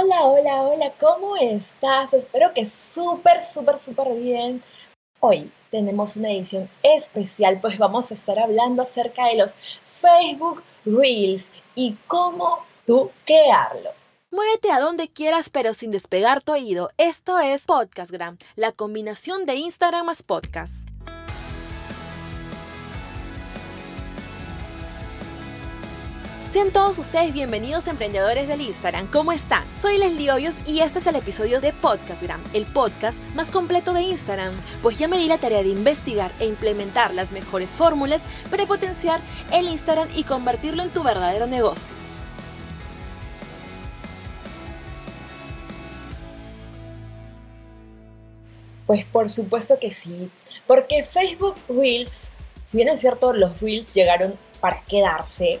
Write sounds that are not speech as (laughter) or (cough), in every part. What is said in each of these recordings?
Hola, hola, hola, ¿cómo estás? Espero que súper, súper, súper bien. Hoy tenemos una edición especial, pues vamos a estar hablando acerca de los Facebook Reels y cómo tú crearlo. Muévete a donde quieras, pero sin despegar tu oído. Esto es Podcastgram, la combinación de Instagram más podcast. Sean todos ustedes bienvenidos emprendedores del Instagram. ¿Cómo están? Soy Leslie Hoyos y este es el episodio de Podcastgram, el podcast más completo de Instagram. Pues ya me di la tarea de investigar e implementar las mejores fórmulas para potenciar el Instagram y convertirlo en tu verdadero negocio. Pues por supuesto que sí, porque Facebook Reels, si bien es cierto, los Reels llegaron para quedarse,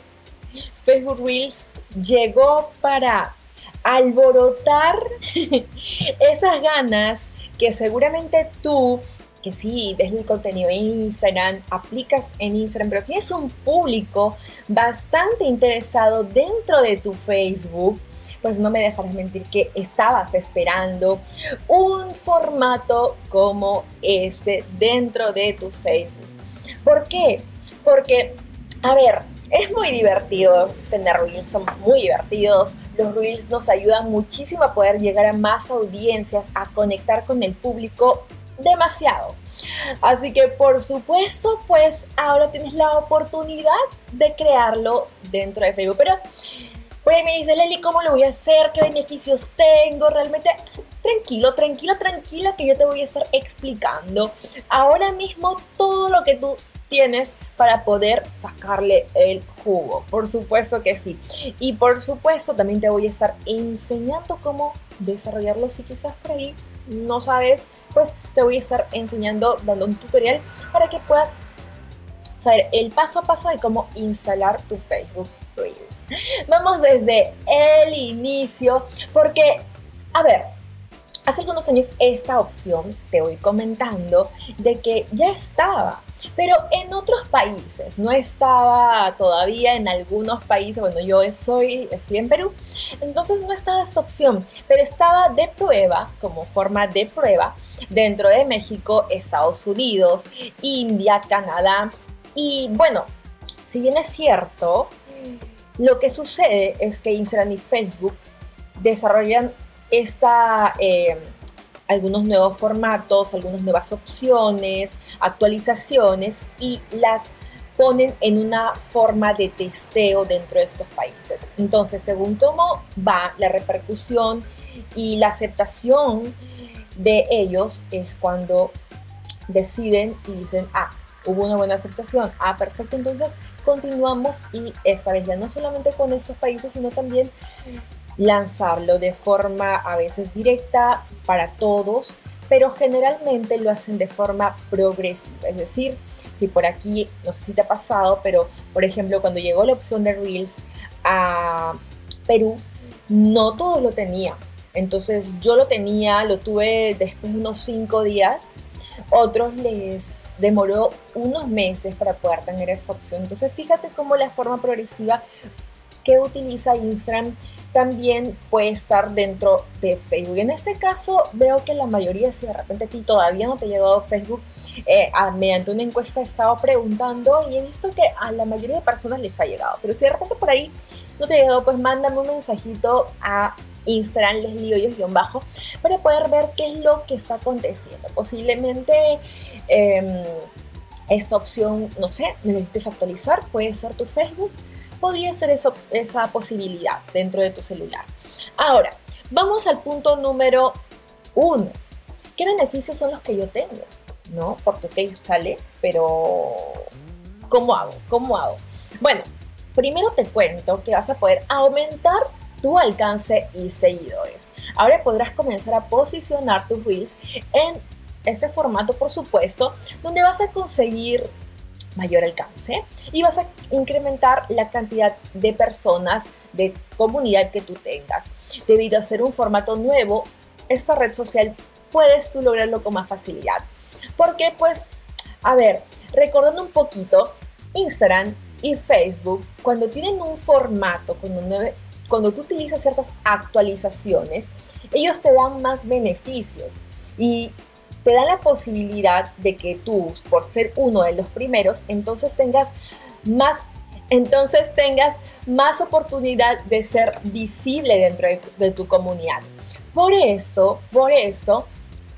Facebook Reels llegó para alborotar (laughs) esas ganas que seguramente tú, que sí, ves el contenido en Instagram, aplicas en Instagram, pero tienes un público bastante interesado dentro de tu Facebook, pues no me dejarás mentir que estabas esperando un formato como este dentro de tu Facebook. ¿Por qué? Porque, a ver, es muy divertido tener reels, son muy divertidos. Los reels nos ayudan muchísimo a poder llegar a más audiencias, a conectar con el público demasiado. Así que por supuesto, pues ahora tienes la oportunidad de crearlo dentro de Facebook. Pero por ahí me dice Leli, ¿cómo lo voy a hacer? ¿Qué beneficios tengo? Realmente tranquilo, tranquilo, tranquilo que yo te voy a estar explicando ahora mismo todo lo que tú tienes para poder sacarle el jugo. Por supuesto que sí. Y por supuesto también te voy a estar enseñando cómo desarrollarlo si quizás por ahí no sabes, pues te voy a estar enseñando, dando un tutorial para que puedas saber el paso a paso de cómo instalar tu Facebook Reels. Vamos desde el inicio porque, a ver, hace algunos años esta opción, te voy comentando, de que ya estaba pero en otros países, no estaba todavía en algunos países, bueno, yo estoy, estoy en Perú, entonces no estaba esta opción, pero estaba de prueba, como forma de prueba, dentro de México, Estados Unidos, India, Canadá. Y bueno, si bien es cierto, lo que sucede es que Instagram y Facebook desarrollan esta... Eh, algunos nuevos formatos, algunas nuevas opciones, actualizaciones y las ponen en una forma de testeo dentro de estos países. Entonces, según cómo va la repercusión y la aceptación de ellos, es cuando deciden y dicen, ah, hubo una buena aceptación, ah, perfecto, entonces continuamos y esta vez ya no solamente con estos países, sino también lanzarlo de forma a veces directa para todos, pero generalmente lo hacen de forma progresiva. Es decir, si por aquí, no sé si te ha pasado, pero por ejemplo, cuando llegó la opción de Reels a Perú, no todos lo tenían. Entonces yo lo tenía, lo tuve después de unos cinco días. Otros les demoró unos meses para poder tener esta opción. Entonces fíjate cómo la forma progresiva que utiliza Instagram también puede estar dentro de Facebook. En este caso, veo que la mayoría, si de repente a ti todavía no te ha llegado Facebook, eh, mediante una encuesta he estado preguntando y he visto que a la mayoría de personas les ha llegado. Pero si de repente por ahí no te ha llegado, pues mándame un mensajito a Instagram Leslie bajo para poder ver qué es lo que está aconteciendo. Posiblemente em, esta opción, no sé, necesites actualizar, puede ser tu Facebook podría ser esa posibilidad dentro de tu celular. Ahora, vamos al punto número uno. ¿Qué beneficios son los que yo tengo? ¿No? Porque, ok, sale, pero ¿cómo hago? ¿Cómo hago? Bueno, primero te cuento que vas a poder aumentar tu alcance y seguidores. Ahora podrás comenzar a posicionar tus reels en este formato, por supuesto, donde vas a conseguir mayor alcance y vas a incrementar la cantidad de personas de comunidad que tú tengas. Debido a ser un formato nuevo, esta red social puedes tú lograrlo con más facilidad. Porque pues, a ver, recordando un poquito, Instagram y Facebook, cuando tienen un formato, cuando cuando tú utilizas ciertas actualizaciones, ellos te dan más beneficios y te dan la posibilidad de que tú, por ser uno de los primeros, entonces tengas más entonces tengas más oportunidad de ser visible dentro de, de, tu comunidad. Por esto, por esto,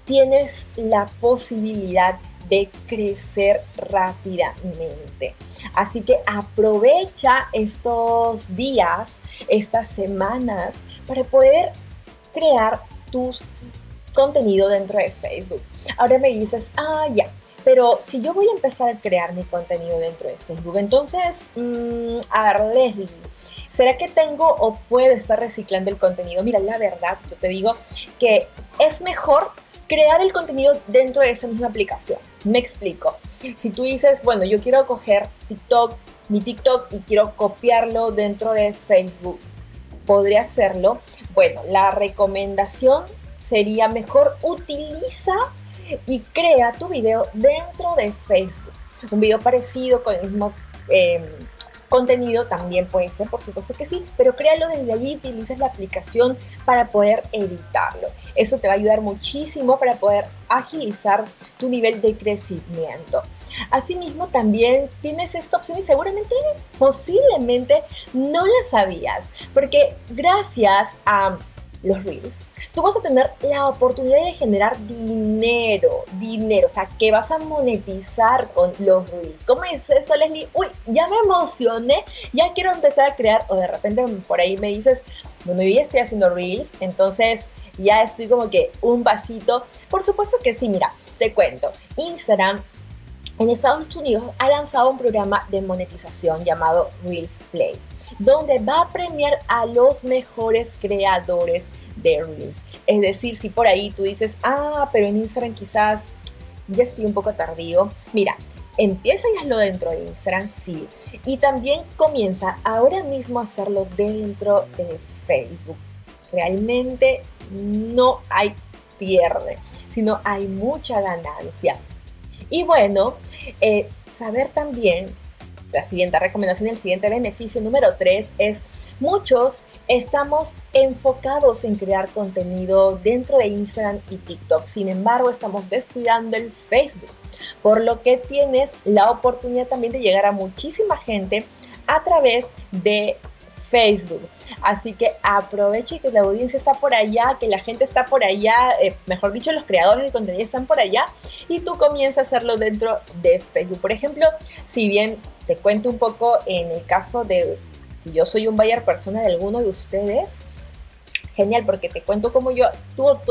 tienes la posibilidad de crecer rápidamente. Así que aprovecha estos días, estas semanas, para poder crear tus contenido dentro de Facebook. Ahora me dices, ah, ya, pero si yo voy a empezar a crear mi contenido dentro de Facebook, entonces, mm, a ver, Leslie, ¿será que tengo o puedo estar reciclando el contenido? Mira, la verdad, yo te digo que es mejor crear el contenido dentro de esa misma aplicación. Me explico. Si tú dices, bueno, yo quiero coger TikTok, mi TikTok y quiero copiarlo dentro de Facebook, ¿podría hacerlo? Bueno, la recomendación sería mejor utiliza y crea tu video dentro de Facebook. Un video parecido con el mismo em, Contenido también puede ser, por supuesto que sí, pero créalo desde allí, utilices la aplicación para poder editarlo. Eso te va a ayudar muchísimo para poder agilizar tu nivel de crecimiento. Asimismo, también tienes esta opción y seguramente, posiblemente, no la sabías, porque gracias a los reels, tú vas a tener la oportunidad de generar dinero, dinero, o sea, que vas a monetizar con los reels. ¿Cómo es esto, Leslie? Uy, ya me emocioné, ya quiero empezar a crear, o de repente por ahí me dices, bueno, yo ya estoy haciendo reels, entonces ya estoy como que un vasito. Por supuesto que sí, mira, te cuento, Instagram en Estados Unidos ha lanzado un programa de monetización llamado Reels Play, donde va a premiar a los mejores creadores de Reels. Es decir, si por ahí tú dices, ah, pero en Instagram quizás ya estoy un poco tardío. Mira, empieza y hazlo dentro de Instagram, sí. Y también comienza ahora mismo a hacerlo dentro de Facebook. Realmente no hay pierde, sino hay mucha ganancia. Y bueno, eh, saber también, la siguiente recomendación, el siguiente beneficio número 3 es muchos estamos enfocados en crear contenido dentro de Instagram y TikTok. Sin embargo, estamos descuidando el Facebook, por lo que tienes la oportunidad también de llegar a muchísima gente a través de Facebook. Así que aproveche que la audiencia está por allá, que la gente está por allá, eh, mejor dicho, los creadores de contenido están por allá y tú comienzas a hacerlo dentro de Facebook. Por ejemplo, si bien te cuento un poco en el caso de si yo soy un buyer persona de alguno de ustedes, genial, porque te cuento como yo,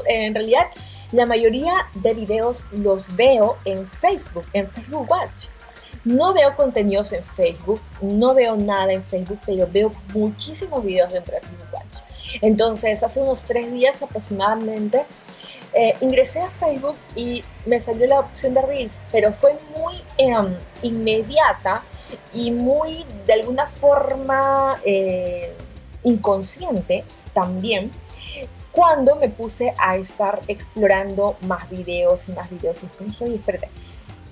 en realidad la mayoría de videos los veo en Facebook, en Facebook Watch. No veo contenidos en Facebook, no veo nada en Facebook, pero veo muchísimos videos dentro de Facebook Watch. Entonces, hace unos tres días aproximadamente, eh, ingresé a Facebook y me salió la opción de Reels, pero fue muy em, inmediata y muy, de alguna forma, eh, inconsciente también, cuando me puse a estar explorando más videos y más videos. Y dije, oye, espérate,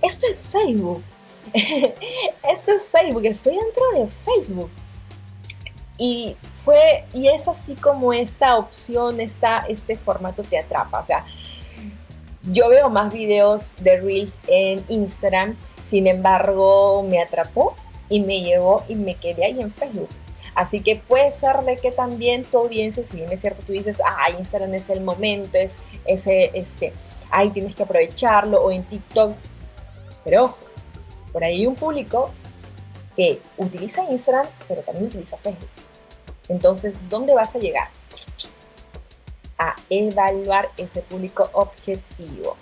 esto es Facebook. (laughs) Esto es Facebook, estoy dentro de Facebook. Y fue, y es así como esta opción, esta, este formato te atrapa. O sea, yo veo más videos de Reels en Instagram, sin embargo, me atrapó y me llevó y me quedé ahí en Facebook. Así que puede ser de que también tu audiencia, si bien es cierto, tú dices, ah, Instagram es el momento, es ese, este, ahí tienes que aprovecharlo, o en TikTok. Pero ojo, por ahí hay un público que utiliza Instagram, pero también utiliza Facebook. Entonces, ¿dónde vas a llegar? A evaluar ese público objetivo.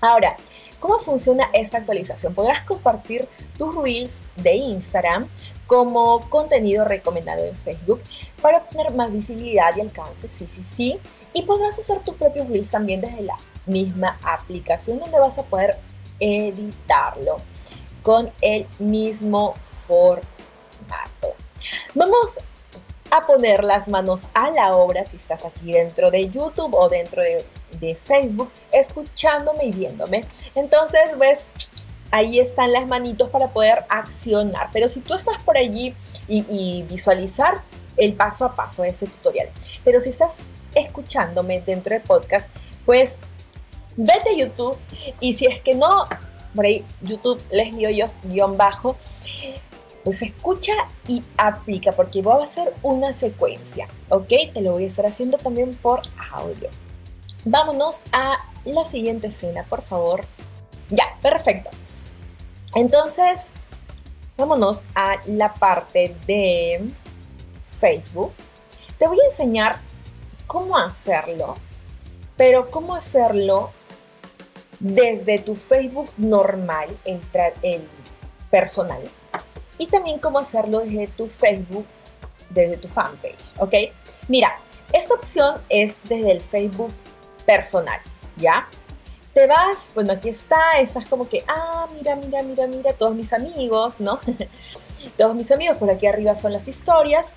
Ahora, ¿cómo funciona esta actualización? Podrás compartir tus reels de Instagram como contenido recomendado en Facebook para obtener más visibilidad y alcance, sí, sí, sí. Y podrás hacer tus propios reels también desde la misma aplicación donde vas a poder editarlo con el mismo formato. Vamos a poner las manos a la obra si estás aquí dentro de YouTube o dentro de, Facebook, escuchándome y viéndome. Entonces, ves, ahí están las manitos para poder accionar. Pero si tú estás por allí y, visualizar, el paso a paso de este tutorial. Pero si estás escuchándome dentro del podcast, pues vete a YouTube y si es que no, por ahí YouTube Leslie Hoyos guion bajo, pues escucha y aplica porque voy a hacer una secuencia, ¿ok? Te lo voy a estar haciendo también por audio. Vámonos a la siguiente escena, por favor. Ya, perfecto. Entonces, vámonos a la parte de Facebook. Te voy a enseñar cómo hacerlo, pero cómo hacerlo desde tu Facebook normal, el, el personal, y también cómo hacerlo desde tu Facebook, desde tu fanpage, ¿ok? Mira, esta opción es desde el Facebook personal, ¿ya? Te vas, bueno, aquí está, estás como que, ah, mira, mira, mira, mira, todos mis amigos, ¿no? (laughs) todos mis amigos, por aquí arriba son las historias,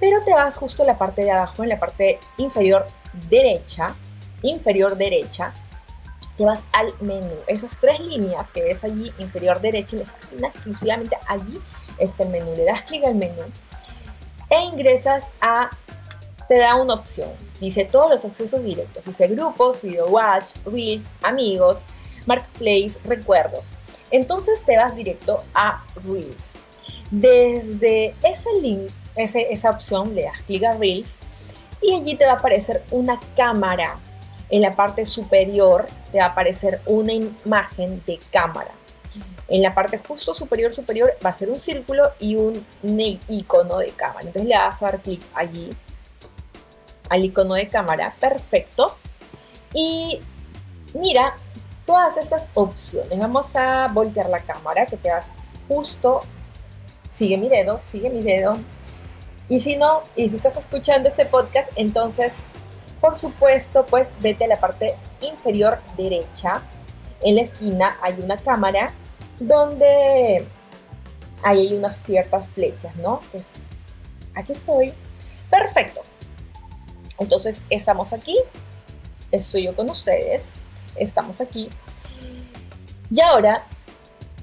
pero te vas justo en la parte de abajo, en la parte inferior derecha, inferior derecha, te vas al menú. Esas tres líneas que ves allí, inferior derecha, exclusivamente allí está el menú. Le das clic al menú e ingresas a, te da una opción. Dice todos los accesos directos. Dice grupos, video watch, reels, amigos, marketplace, recuerdos. Entonces te vas directo a reels. Desde ese link, ese, esa opción, le das clic a reels y allí te va a aparecer una cámara. En la parte superior te va a aparecer una imagen de cámara. En la parte justo superior superior va a ser un círculo y un icono de cámara. Entonces le das a dar clic allí al icono de cámara. Perfecto. Y mira todas estas opciones. Vamos a voltear la cámara que te das justo. Sigue mi dedo, sigue mi dedo. Y si no, y si estás escuchando este podcast, entonces, por supuesto, pues vete a la parte inferior derecha. En la esquina hay una cámara donde ahí hay unas ciertas flechas, ¿no? aquí estoy. Perfecto. Entonces, estamos aquí. Estoy yo con ustedes. Estamos aquí. Y ahora,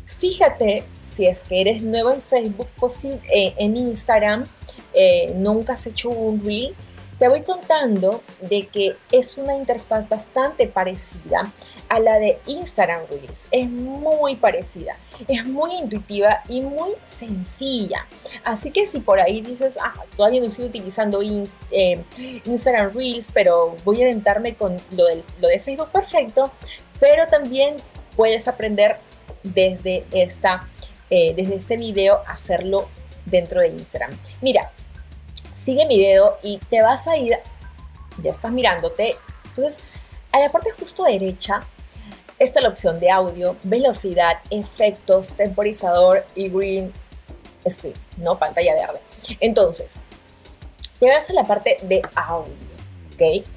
fíjate si es que eres nuevo en Facebook, eh, en Instagram, eh, nunca has hecho un reel te voy contando de que es una interfaz bastante parecida a la de Instagram Reels. Es muy parecida, es muy intuitiva y muy sencilla. Así que si por ahí dices, ah, todavía no estoy utilizando eh, Instagram Reels, pero voy a aventarme con lo, de Facebook, perfecto. Pero también puedes aprender desde, esta, eh, desde este video hacerlo dentro de Instagram. Mira, sigue mi dedo y te vas a ir, ya estás mirándote, entonces a la parte justo derecha está la opción de audio, velocidad, efectos, temporizador y green screen, ¿no? Pantalla verde. Entonces, te vas a la parte de audio,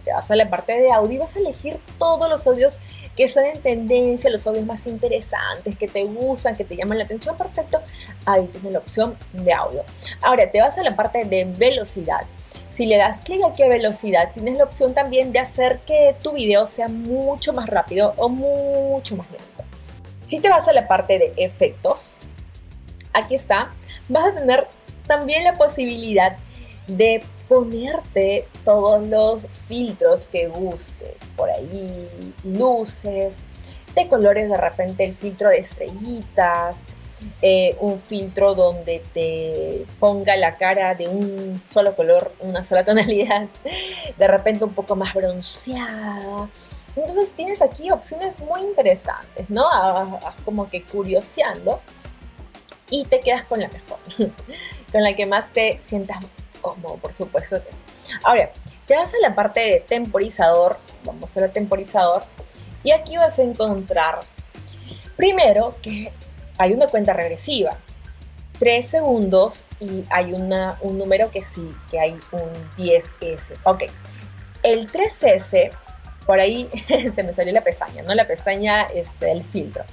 Te vas a la parte de audio y vas a elegir todos los audios que están en tendencia, los audios más interesantes, que te gustan, que te llaman la atención, perfecto, ahí tienes la opción de audio. Ahora te vas a la parte de velocidad. Si le das clic aquí a velocidad, tienes la opción también de hacer que tu video sea mucho más rápido o mucho más lento. Si te vas a la parte de efectos, aquí está, vas a tener también la posibilidad de ponerte todos los filtros que gustes, por ahí luces, de colores de repente el filtro de estrellitas, eh, un filtro donde te ponga la cara de un solo color, una sola (laughs) tonalidad, de repente un poco más bronceada. Entonces tienes aquí opciones muy interesantes, ¿no? como que curioseando y te quedas con la mejor, (laughs) con la que más te sientas como por supuesto que sí. Ahora, te vas a la parte de temporizador, vamos a ver temporizador, y aquí vas a encontrar primero que hay una cuenta regresiva. 3 segundos y hay un número que sí, que hay un 10S. Ok, el 3S por ahí (laughs) se me salió la pestaña, ¿no? La pestaña este, del filtro.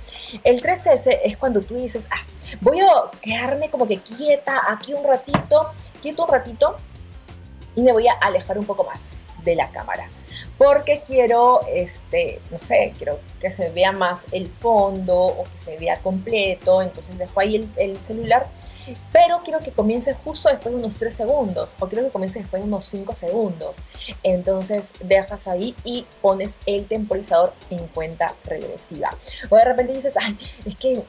El 3S es cuando tú dices, ah, voy a quedarme como que quieta aquí un ratito, quieto un ratito, y me voy a alejar un poco más de la cámara porque quiero, este, no sé, quiero que se vea más el fondo o que se vea completo, entonces dejo ahí el, celular, pero quiero que comience justo después de unos 3 segundos o quiero que comience después de unos 5 segundos. Entonces dejas ahí y pones el temporizador en cuenta regresiva. O de repente dices, ay, es que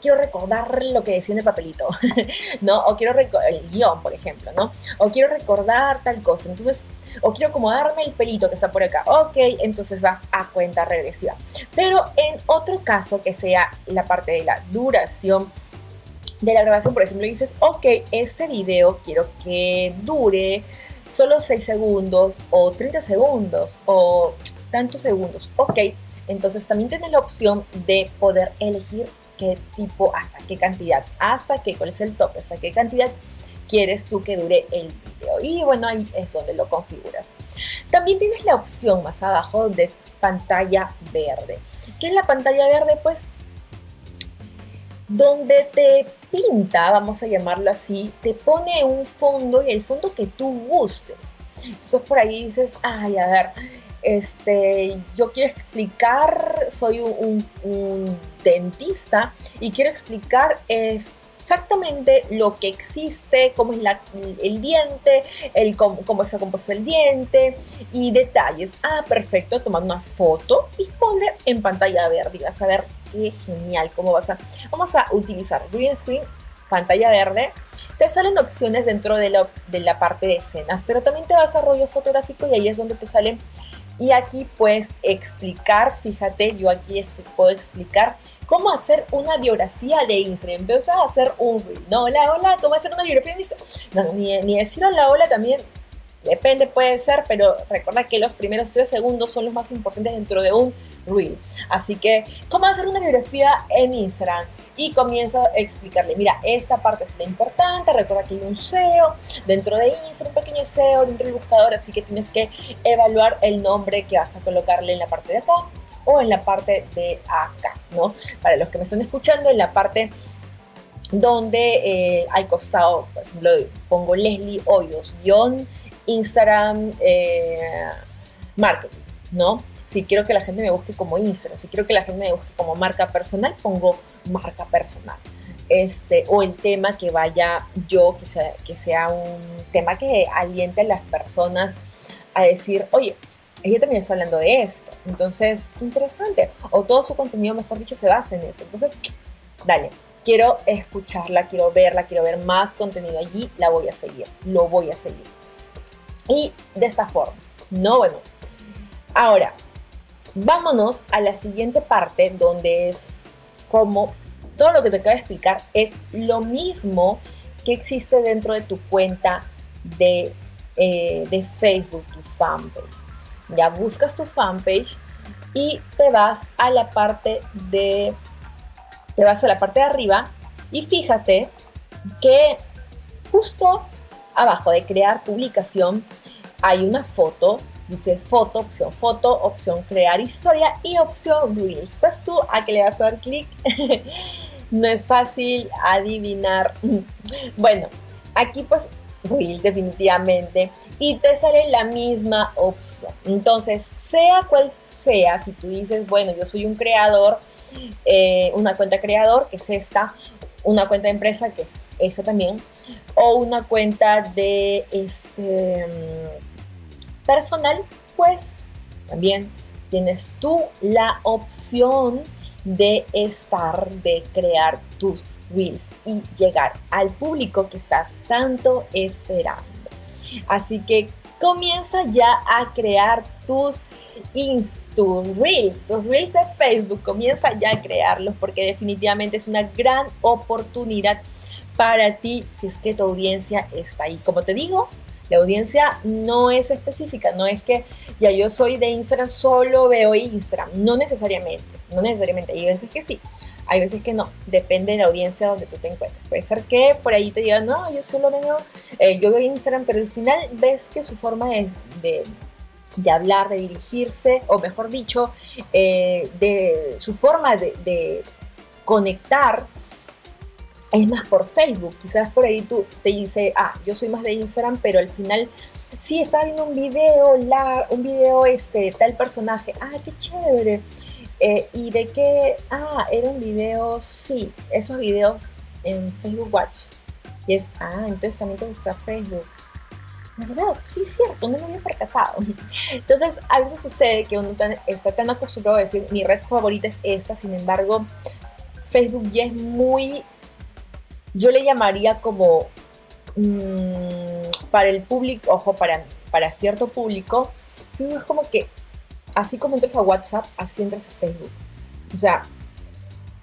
quiero recordar lo que decía en el papelito, (laughs) ¿no? O quiero recordar el guion, por ejemplo, ¿no? O quiero recordar tal cosa. Entonces, o quiero acomodarme el pelito que está por acá. Ok, entonces vas a cuenta regresiva. Pero en otro caso, que sea la parte de la duración de la grabación, por ejemplo, dices, ok, este video quiero que dure solo 6 segundos o 30 segundos o tantos segundos. Ok, entonces también tienes la opción de poder elegir qué tipo, hasta qué cantidad, hasta qué, cuál es el tope, hasta qué cantidad quieres tú que dure el video. Y bueno, ahí es donde lo configuras. También tienes la opción más abajo de pantalla verde. ¿Qué es la pantalla verde? Pues donde te pinta, vamos a llamarlo así, te pone un fondo y el fondo que tú gustes. Entonces por ahí dices, ay, a ver, este, yo quiero explicar, soy un, dentista y quiero explicar exactamente lo que existe, cómo es el diente, el, cómo, cómo se ha compuesto el diente y detalles. Ah, perfecto, tomar una foto y poner en pantalla verde y vas a ver qué genial, cómo vas a... Vamos a utilizar green screen, pantalla verde, te salen opciones dentro de la, de la, parte de escenas, pero también te vas a rollo fotográfico y ahí es donde te salen y aquí puedes explicar, fíjate, yo aquí puedo explicar cómo hacer una biografía de Instagram. Empezó a hacer un. No, hola, hola, ¿cómo hacer una biografía de Instagram? No, ni, ni decir hola, hola también depende, puede ser, pero recuerda que los primeros tres segundos son los más importantes dentro de un reel. Así que, ¿cómo hacer una biografía en Instagram? Y comienza a explicarle, mira, esta parte es la importante, recuerda que hay un SEO dentro de Info, un pequeño SEO dentro del buscador, así que tienes que evaluar el nombre que vas a colocarle en la parte de acá o en la parte de acá, ¿no? Para los que me están escuchando, en la parte donde eh, al costado, por ejemplo, pongo Leslie Hoyos, guion Instagram eh, Marketing, ¿no? Si quiero que la gente me busque como Instagram, si quiero que la gente me busque como marca personal, pongo marca personal. Este, o el tema que vaya yo, que sea, que sea un tema que aliente a las personas a decir, oye, ella también está hablando de esto. Entonces, qué interesante. O todo su contenido, mejor dicho, se basa en eso. Entonces, dale, quiero escucharla, quiero verla, quiero ver más contenido allí, la voy a seguir, lo voy a seguir. Y de esta forma, ¿no? Bueno, ahora, vámonos a la siguiente parte donde es como todo lo que te acabo de explicar es lo mismo que existe dentro de tu cuenta de, eh, de Facebook, tu fanpage. Ya buscas tu fanpage y te vas a la parte de te vas a la parte de arriba y fíjate que justo abajo de crear publicación hay una foto Dice foto, opción foto, opción crear historia y opción reels. Pues tú a que le vas a dar clic. (laughs) no es fácil adivinar. (laughs) Bueno, aquí pues reel definitivamente y te sale la misma opción. Entonces, sea cual sea, si tú dices, bueno, yo soy un creador, eh, una cuenta creador, que es esta, una cuenta de empresa, que es esta también, o una cuenta de este personal, pues también tienes tú la opción de estar, de crear tus reels y llegar al público que estás tanto esperando. Así que comienza ya a crear tus, tus reels, tus reels de Facebook, comienza ya a crearlos porque definitivamente es una gran oportunidad para ti si es que tu audiencia está ahí. Como te digo, la audiencia no es específica, no es que ya yo soy de Instagram, solo veo Instagram, no necesariamente, no necesariamente, hay veces que sí, hay veces que no, depende de la audiencia donde tú te encuentres. Puede ser que por ahí te digan, no, yo solo veo, eh, yo veo Instagram, pero al final ves que su forma de, de, hablar, de dirigirse, o mejor dicho, eh, de su forma de, de conectar, es más por Facebook. Quizás por ahí tú te dice, ah, yo soy más de Instagram, pero al final sí, estaba viendo un video, la, un video este, tal personaje, ah, qué chévere. Eh, y de qué, ah, era un video, sí, esos videos en Facebook Watch. Y es, ah, entonces también te gusta Facebook. ¿Verdad? Sí, es cierto, no me había percatado. (laughs) Entonces, a veces sucede que uno está tan acostumbrado a decir, mi red favorita es esta, sin embargo, Facebook ya es muy, yo le llamaría como, mm, para el público, ojo, para, para cierto público, es como que, así como entras a WhatsApp, así entras a Facebook. O sea,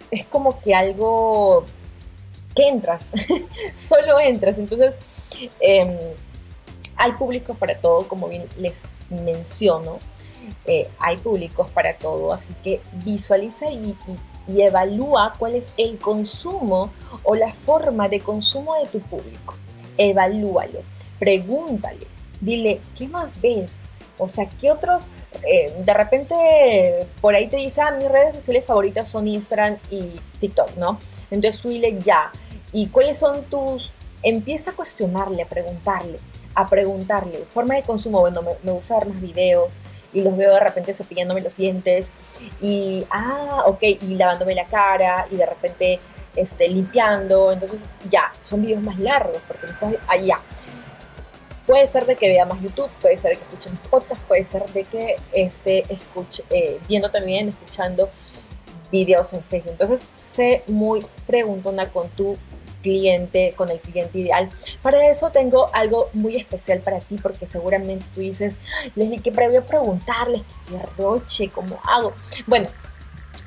es como que algo que entras, (laughs) solo entras. Entonces, em, hay públicos para todo, como bien les menciono. Eh, hay públicos para todo, así que visualiza y, y, evalúa cuál es el consumo o la forma de consumo de tu público. Evalúalo, pregúntale, dile, ¿qué más ves? O sea, ¿qué otros? Eh, de repente por ahí te dice, ah, mis redes sociales favoritas son Instagram y TikTok, ¿no? Entonces tú dile ya. ¿Y cuáles son tus...? Empieza a cuestionarle, a preguntarle, a preguntarle. Forma de consumo, bueno, me, gusta ver más videos y los veo de repente cepillándome los dientes y, ah, ok, y lavándome la cara y de repente este, limpiando. Entonces, ya, son videos más largos porque no ah, ya. Puede ser de que vea más YouTube, puede ser de que escuche mis podcasts, puede ser de que esté escuche, eh, viendo también, escuchando videos en Facebook. Entonces, sé muy preguntona con tu cliente, con el cliente ideal. Para eso tengo algo muy especial para ti, porque seguramente tú dices, Leslie, ¿qué voy a preguntarles? ¿Qué roche? ¿Cómo hago? Bueno,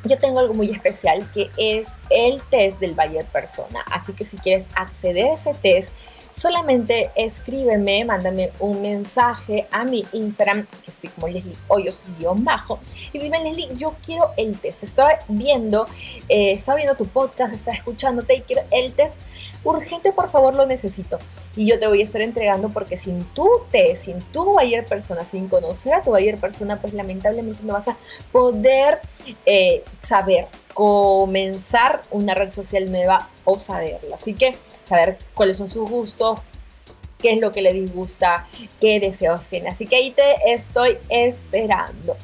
yo tengo algo muy especial que es el test del Bayer Persona. Así que si quieres acceder a ese test, solamente escríbeme, mándame un mensaje a mi Instagram, que estoy como Leslie Hoyos-bajo, y dime, Leslie, yo quiero el test. Estaba viendo, eh, estaba viendo tu podcast, estaba escuchándote y quiero el test urgente, por favor, lo necesito. Y yo te voy a estar entregando porque sin tu test, sin tu Bayer persona, sin conocer a tu Bayer persona, pues lamentablemente no vas a poder eh, saber comenzar una red social nueva o saberlo. Así que saber cuáles son sus gustos, qué es lo que le disgusta, qué deseos tiene. Así que ahí te estoy esperando.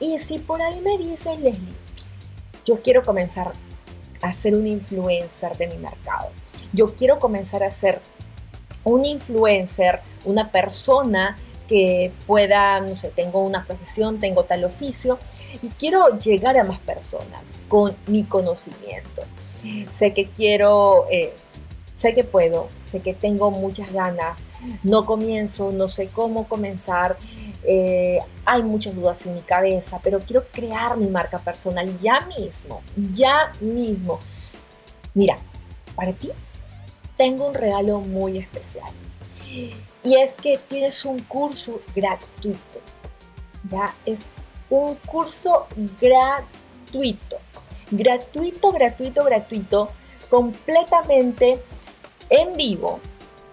Y si por ahí me dices, Leslie, yo quiero comenzar a ser un influencer de mi mercado. Yo quiero comenzar a ser un influencer, una persona que pueda, no sé, tengo una profesión, tengo tal oficio y quiero llegar a más personas con mi conocimiento. Sé que quiero, eh, sé que puedo, sé que tengo muchas ganas, no comienzo, no sé cómo comenzar. Eh, hay muchas dudas en mi cabeza, pero quiero crear mi marca personal ya mismo, ya mismo. Mira, para ti tengo un regalo muy especial. Y es que tienes un curso gratuito. Ya es un curso gratuito. Gratuito, gratuito, gratuito. Completamente en vivo.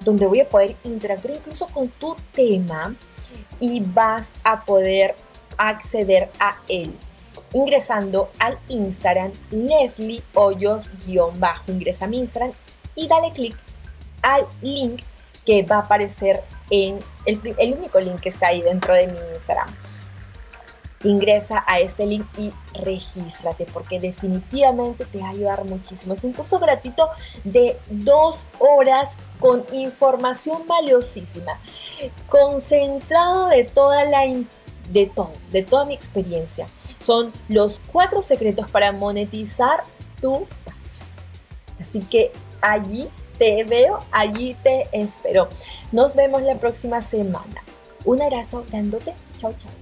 Donde voy a poder interactuar incluso con tu tema. Y vas a poder acceder a él ingresando al Instagram Leslie Hoyos-bajo. Ingresa a mi Instagram y dale clic al link que va a aparecer en el, único link que está ahí dentro de mi Instagram. Ingresa a este link y regístrate porque definitivamente te va a ayudar muchísimo. Es un curso gratuito de dos horas con información valiosísima, concentrado de toda la de todo, de toda mi experiencia. Son los cuatro secretos para monetizar tu pasión. Así que allí te veo, allí te espero. Nos vemos la próxima semana. Un abrazo dándote. Chao, chao.